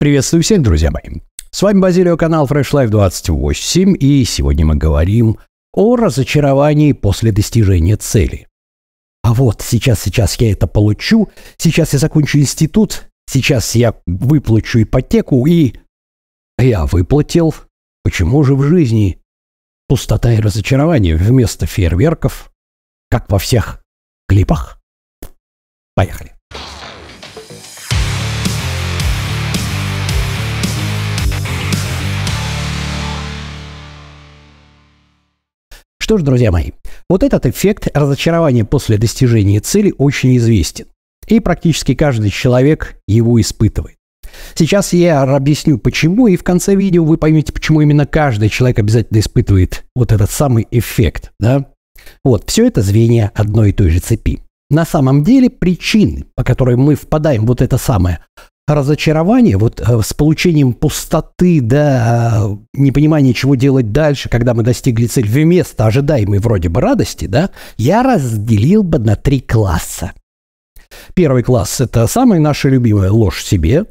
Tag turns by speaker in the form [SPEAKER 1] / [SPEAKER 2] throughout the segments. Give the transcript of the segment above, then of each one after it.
[SPEAKER 1] Приветствую всех, друзья мои. С вами Базилио, канал Fresh Life 28, и сегодня мы говорим о разочаровании после достижения цели. А вот сейчас, сейчас я это получу, сейчас я закончу институт, сейчас я выплачу ипотеку и... Я выплатил. Почему же в жизни пустота и разочарование вместо фейерверков, как во всех клипах? Поехали. Что ж, друзья мои, вот этот эффект разочарования после достижения цели очень известен. И практически каждый человек его испытывает. Сейчас я объясню почему, и в конце видео вы поймете, почему именно каждый человек обязательно испытывает вот этот самый эффект. Да? Вот, все это звенья одной и той же цепи. На самом деле причины, по которой мы впадаем в вот это самое разочарование вот э, с получением пустоты, да, э, непонимания, чего делать дальше, когда мы достигли цели, вместо ожидаемой вроде бы радости, да, я разделил бы на три класса. Первый класс – это самая наша любимая ложь себе.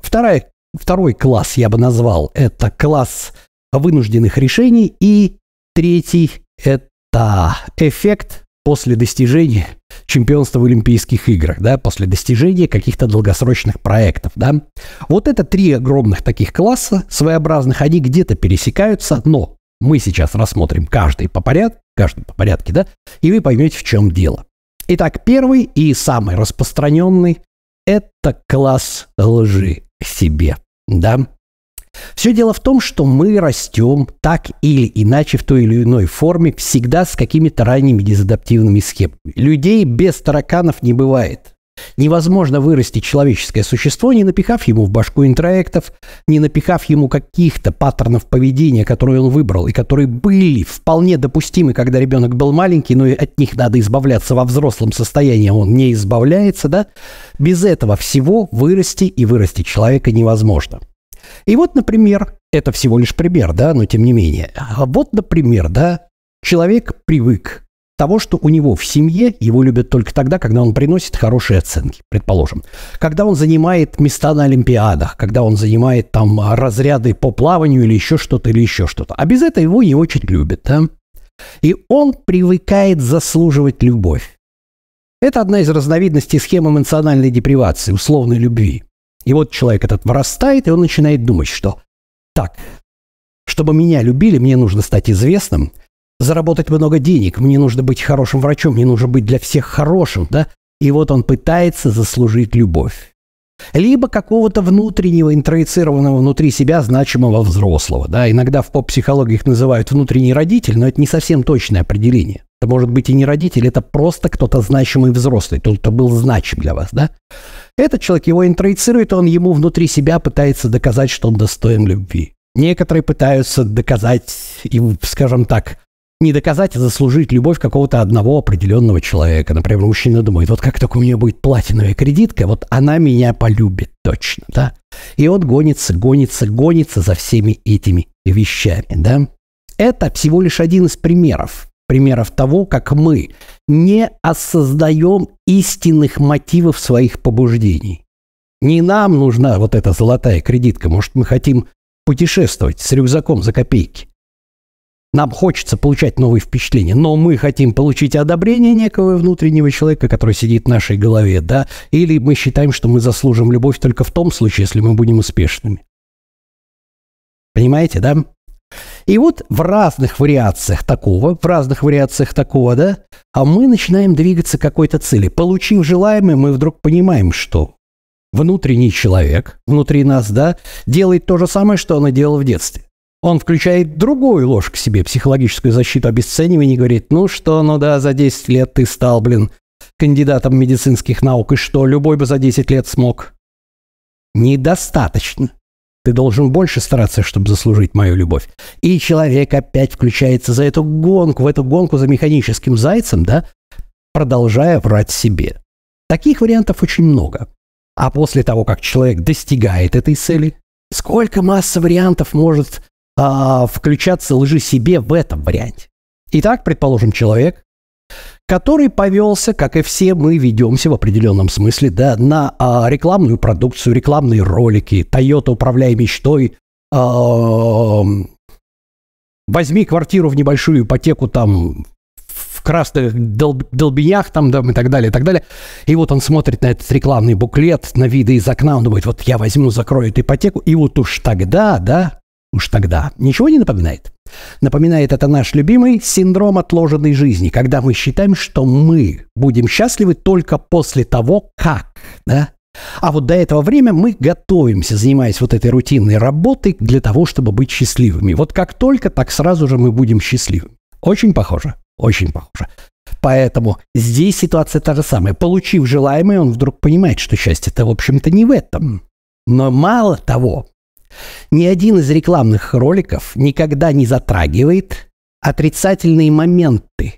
[SPEAKER 1] Вторая, второй класс я бы назвал – это класс вынужденных решений. И третий – это эффект после достижения чемпионства в Олимпийских играх, да, после достижения каких-то долгосрочных проектов, да. Вот это три огромных таких класса своеобразных, они где-то пересекаются, но мы сейчас рассмотрим каждый по порядку, каждый по порядке, да, и вы поймете, в чем дело. Итак, первый и самый распространенный – это класс лжи себе, да. Все дело в том, что мы растем так или иначе в той или иной форме всегда с какими-то ранними дезадаптивными схемами. Людей без тараканов не бывает. Невозможно вырастить человеческое существо, не напихав ему в башку интроектов, не напихав ему каких-то паттернов поведения, которые он выбрал, и которые были вполне допустимы, когда ребенок был маленький, но от них надо избавляться во взрослом состоянии, а он не избавляется, да? Без этого всего вырасти и вырастить человека невозможно. И вот, например, это всего лишь пример, да, но тем не менее. А вот, например, да, человек привык того, что у него в семье его любят только тогда, когда он приносит хорошие оценки, предположим. Когда он занимает места на Олимпиадах, когда он занимает там разряды по плаванию или еще что-то, или еще что-то. А без этого его не очень любят, да? И он привыкает заслуживать любовь. Это одна из разновидностей схемы эмоциональной депривации, условной любви. И вот человек этот вырастает, и он начинает думать, что так, чтобы меня любили, мне нужно стать известным, заработать много денег, мне нужно быть хорошим врачом, мне нужно быть для всех хорошим, да? И вот он пытается заслужить любовь. Либо какого-то внутреннего, интроицированного внутри себя значимого взрослого. Да? Иногда в поп-психологии их называют внутренний родитель, но это не совсем точное определение. Это может быть и не родитель, это просто кто-то значимый взрослый, тот, кто был значим для вас. Да? Этот человек его интроицирует, он ему внутри себя пытается доказать, что он достоин любви. Некоторые пытаются доказать, скажем так, не доказать, а заслужить любовь какого-то одного определенного человека. Например, мужчина думает, вот как только у нее будет платиновая кредитка, вот она меня полюбит точно, да. И он гонится, гонится, гонится за всеми этими вещами, да. Это всего лишь один из примеров. Примеров того, как мы не осознаем истинных мотивов своих побуждений. Не нам нужна вот эта золотая кредитка. Может, мы хотим путешествовать с рюкзаком за копейки. Нам хочется получать новые впечатления, но мы хотим получить одобрение некого внутреннего человека, который сидит в нашей голове, да? Или мы считаем, что мы заслужим любовь только в том случае, если мы будем успешными. Понимаете, да? И вот в разных вариациях такого, в разных вариациях такого, да, а мы начинаем двигаться к какой-то цели. Получив желаемое, мы вдруг понимаем, что внутренний человек, внутри нас, да, делает то же самое, что он и делал в детстве. Он включает другую ложь к себе, психологическую защиту обесценивания, и говорит, ну что, ну да, за 10 лет ты стал, блин, кандидатом медицинских наук, и что, любой бы за 10 лет смог. Недостаточно. Ты должен больше стараться, чтобы заслужить мою любовь. И человек опять включается за эту гонку, в эту гонку за механическим зайцем, да, продолжая врать себе. Таких вариантов очень много. А после того, как человек достигает этой цели, сколько масса вариантов может а, включаться лжи себе в этом варианте. Итак, предположим, человек, который повелся, как и все мы ведемся в определенном смысле, да, на а, рекламную продукцию, рекламные ролики, Toyota управляя мечтой, а, возьми квартиру в небольшую ипотеку там в красных долб, долбинях там, да, и так далее, и так далее. И вот он смотрит на этот рекламный буклет, на виды из окна, он думает, вот я возьму, закрою эту ипотеку, и вот уж тогда, да, уж тогда. Ничего не напоминает? Напоминает это наш любимый синдром отложенной жизни, когда мы считаем, что мы будем счастливы только после того, как, да? А вот до этого время мы готовимся, занимаясь вот этой рутинной работой для того, чтобы быть счастливыми. Вот как только, так сразу же мы будем счастливы. Очень похоже, очень похоже. Поэтому здесь ситуация та же самая. Получив желаемое, он вдруг понимает, что счастье-то, в общем-то, не в этом. Но мало того, ни один из рекламных роликов никогда не затрагивает отрицательные моменты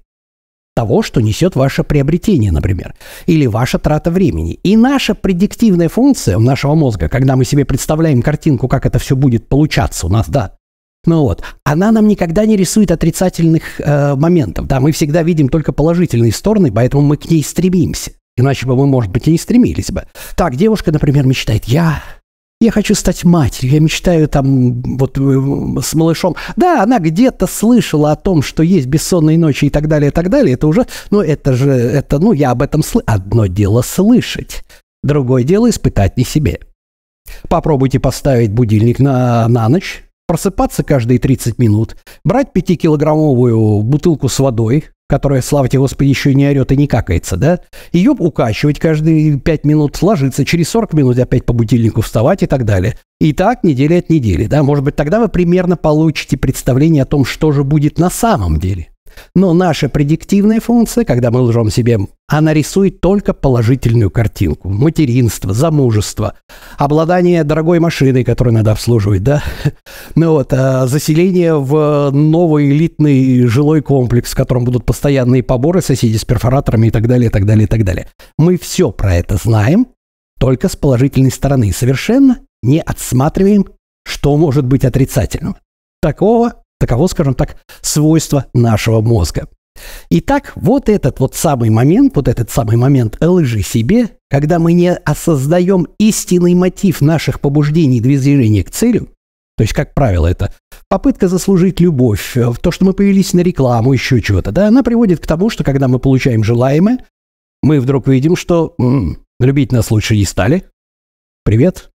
[SPEAKER 1] того, что несет ваше приобретение, например, или ваша трата времени. И наша предиктивная функция нашего мозга, когда мы себе представляем картинку, как это все будет получаться у нас, да, ну вот, она нам никогда не рисует отрицательных э, моментов, да, мы всегда видим только положительные стороны, поэтому мы к ней стремимся. Иначе бы мы, может быть, и не стремились бы. Так, девушка, например, мечтает, я я хочу стать матерью, я мечтаю там вот э, с малышом. Да, она где-то слышала о том, что есть бессонные ночи и так далее, и так далее. Это уже, ну это же, это, ну я об этом слышу. Одно дело слышать, другое дело испытать не себе. Попробуйте поставить будильник на, на ночь, просыпаться каждые 30 минут, брать 5-килограммовую бутылку с водой, которая, слава тебе, Господи, еще не орет и не какается, да? Ее укачивать каждые 5 минут, ложиться, через 40 минут опять по будильнику вставать и так далее. И так неделя от недели, да? Может быть, тогда вы примерно получите представление о том, что же будет на самом деле. Но наша предиктивная функция, когда мы лжем себе, она рисует только положительную картинку. Материнство, замужество, обладание дорогой машиной, которую надо обслуживать, да? Ну вот, а заселение в новый элитный жилой комплекс, в котором будут постоянные поборы, соседи с перфораторами и так далее, и так далее, и так далее. Мы все про это знаем, только с положительной стороны. Совершенно не отсматриваем, что может быть отрицательным. Такого Таково, скажем так, свойство нашего мозга. Итак, вот этот вот самый момент, вот этот самый момент лжи себе, когда мы не осознаем истинный мотив наших побуждений движения к целю, то есть, как правило, это попытка заслужить любовь, то, что мы появились на рекламу, еще чего-то, да, она приводит к тому, что когда мы получаем желаемое, мы вдруг видим, что м-м, любить нас лучше не стали. Привет.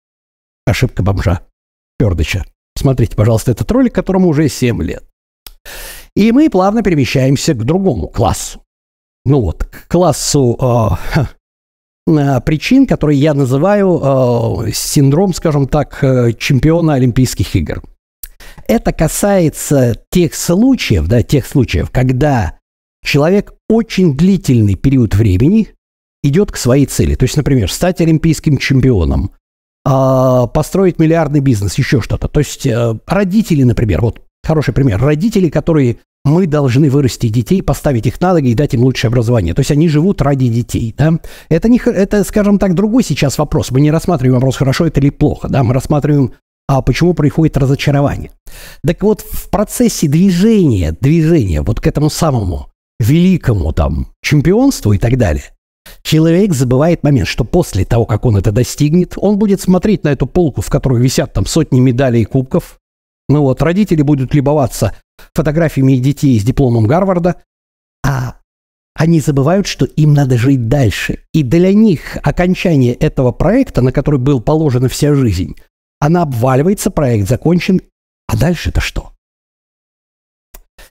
[SPEAKER 1] Ошибка бомжа. Пердыча. Смотрите, пожалуйста, этот ролик, которому уже 7 лет. И мы плавно перемещаемся к другому классу. Ну вот, к классу э, э, причин, которые я называю э, синдром, скажем так, э, чемпиона Олимпийских игр. Это касается тех случаев, да, тех случаев, когда человек очень длительный период времени идет к своей цели. То есть, например, стать олимпийским чемпионом, построить миллиардный бизнес, еще что-то. То есть э, родители, например, вот хороший пример, родители, которые мы должны вырасти детей, поставить их на ноги и дать им лучшее образование. То есть они живут ради детей. Да? Это, не, это, скажем так, другой сейчас вопрос. Мы не рассматриваем вопрос, хорошо это или плохо. Да? Мы рассматриваем, а почему происходит разочарование. Так вот, в процессе движения, движения вот к этому самому великому там чемпионству и так далее, Человек забывает момент, что после того, как он это достигнет, он будет смотреть на эту полку, в которой висят там сотни медалей и кубков. Ну вот, родители будут любоваться фотографиями детей с дипломом Гарварда, а они забывают, что им надо жить дальше. И для них окончание этого проекта, на который был положена вся жизнь, она обваливается, проект закончен, а дальше-то что?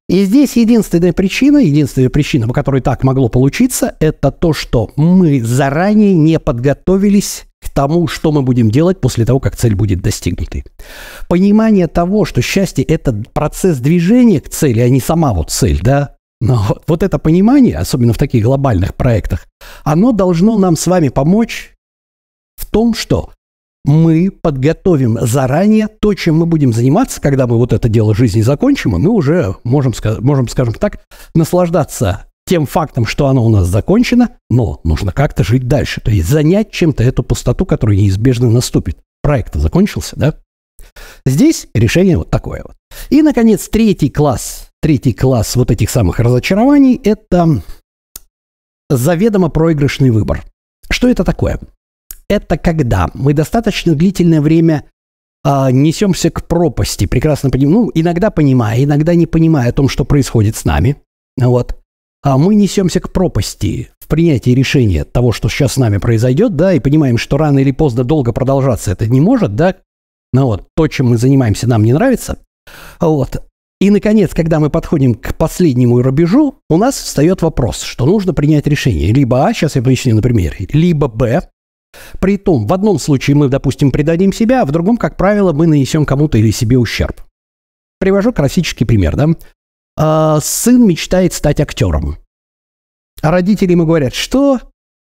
[SPEAKER 1] И здесь единственная причина, единственная причина, по которой так могло получиться, это то, что мы заранее не подготовились к тому, что мы будем делать после того, как цель будет достигнута. Понимание того, что счастье – это процесс движения к цели, а не сама вот цель, да, но вот это понимание, особенно в таких глобальных проектах, оно должно нам с вами помочь в том, что мы подготовим заранее то, чем мы будем заниматься, когда мы вот это дело жизни закончим, и мы уже можем, можем, скажем так, наслаждаться тем фактом, что оно у нас закончено, но нужно как-то жить дальше. То есть занять чем-то эту пустоту, которая неизбежно наступит. Проект закончился, да? Здесь решение вот такое вот. И, наконец, третий класс, третий класс вот этих самых разочарований – это заведомо проигрышный выбор. Что это такое? Это когда мы достаточно длительное время а, несемся к пропасти, прекрасно понимая, ну, иногда понимая, иногда не понимая о том, что происходит с нами. Вот. А мы несемся к пропасти в принятии решения того, что сейчас с нами произойдет, да, и понимаем, что рано или поздно долго продолжаться это не может, да, ну вот, то, чем мы занимаемся, нам не нравится. Вот. И, наконец, когда мы подходим к последнему рубежу, у нас встает вопрос, что нужно принять решение. Либо А, сейчас я поясню на примере, либо Б. При том, в одном случае мы, допустим, предадим себя, а в другом, как правило, мы нанесем кому-то или себе ущерб. Привожу классический пример, да. А, сын мечтает стать актером. А родители ему говорят, что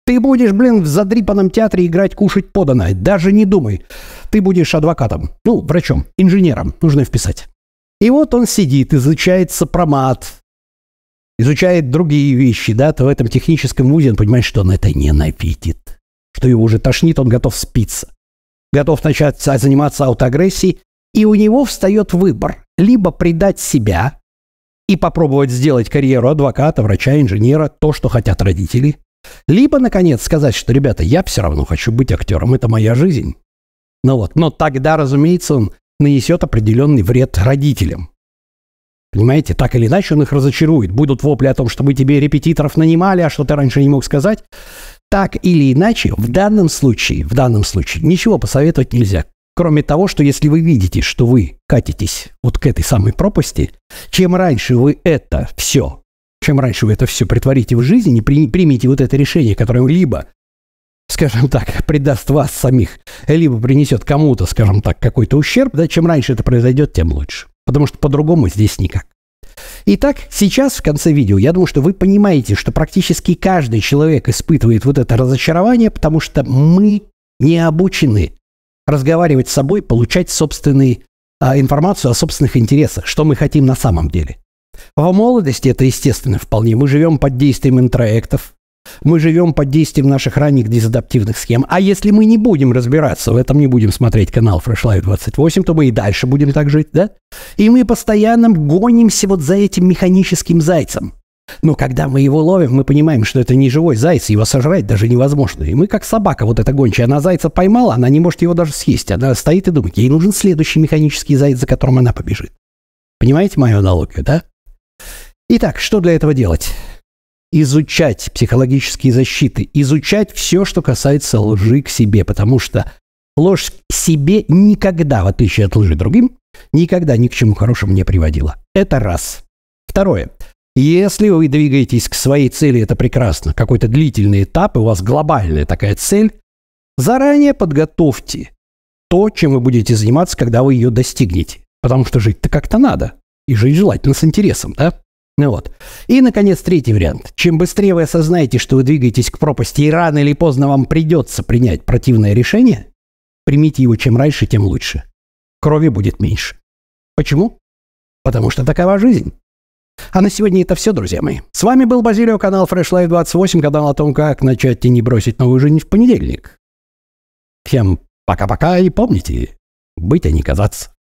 [SPEAKER 1] ты будешь, блин, в задрипанном театре играть, кушать подано. Даже не думай. Ты будешь адвокатом. Ну, врачом, инженером. Нужно вписать. И вот он сидит, изучает сопромат, изучает другие вещи, да, то в этом техническом вузе он понимает, что он это ненавидит, что его уже тошнит, он готов спиться, готов начать заниматься аутоагрессией, и у него встает выбор – либо предать себя и попробовать сделать карьеру адвоката, врача, инженера, то, что хотят родители, либо, наконец, сказать, что, ребята, я все равно хочу быть актером, это моя жизнь. Ну вот, но тогда, разумеется, он нанесет определенный вред родителям. Понимаете, так или иначе он их разочарует. Будут вопли о том, что мы тебе репетиторов нанимали, а что ты раньше не мог сказать. Так или иначе, в данном случае, в данном случае ничего посоветовать нельзя. Кроме того, что если вы видите, что вы катитесь вот к этой самой пропасти, чем раньше вы это все, чем раньше вы это все притворите в жизнь и примите вот это решение, которое либо скажем так, предаст вас самих, либо принесет кому-то, скажем так, какой-то ущерб, да, чем раньше это произойдет, тем лучше. Потому что по-другому здесь никак. Итак, сейчас в конце видео я думаю, что вы понимаете, что практически каждый человек испытывает вот это разочарование, потому что мы не обучены разговаривать с собой, получать собственную а, информацию о собственных интересах, что мы хотим на самом деле. В молодости это естественно вполне. Мы живем под действием интроектов, мы живем под действием наших ранних дезадаптивных схем. А если мы не будем разбираться в этом, не будем смотреть канал Fresh Life 28, то мы и дальше будем так жить, да? И мы постоянно гонимся вот за этим механическим зайцем. Но когда мы его ловим, мы понимаем, что это не живой заяц, его сожрать даже невозможно. И мы как собака, вот эта гончая, она зайца поймала, она не может его даже съесть. Она стоит и думает, ей нужен следующий механический заяц, за которым она побежит. Понимаете мою аналогию, да? Итак, что для этого делать? Изучать психологические защиты, изучать все, что касается лжи к себе, потому что ложь к себе никогда, в отличие от лжи другим, никогда ни к чему хорошему не приводила. Это раз. Второе. Если вы двигаетесь к своей цели, это прекрасно, какой-то длительный этап, и у вас глобальная такая цель, заранее подготовьте то, чем вы будете заниматься, когда вы ее достигнете. Потому что жить-то как-то надо. И жить желательно с интересом, да? Ну вот. И, наконец, третий вариант. Чем быстрее вы осознаете, что вы двигаетесь к пропасти, и рано или поздно вам придется принять противное решение, примите его чем раньше, тем лучше. Крови будет меньше. Почему? Потому что такова жизнь. А на сегодня это все, друзья мои. С вами был Базилио, канал Fresh Life 28, канал о том, как начать и не бросить новую жизнь в понедельник. Всем пока-пока и помните, быть, а не казаться.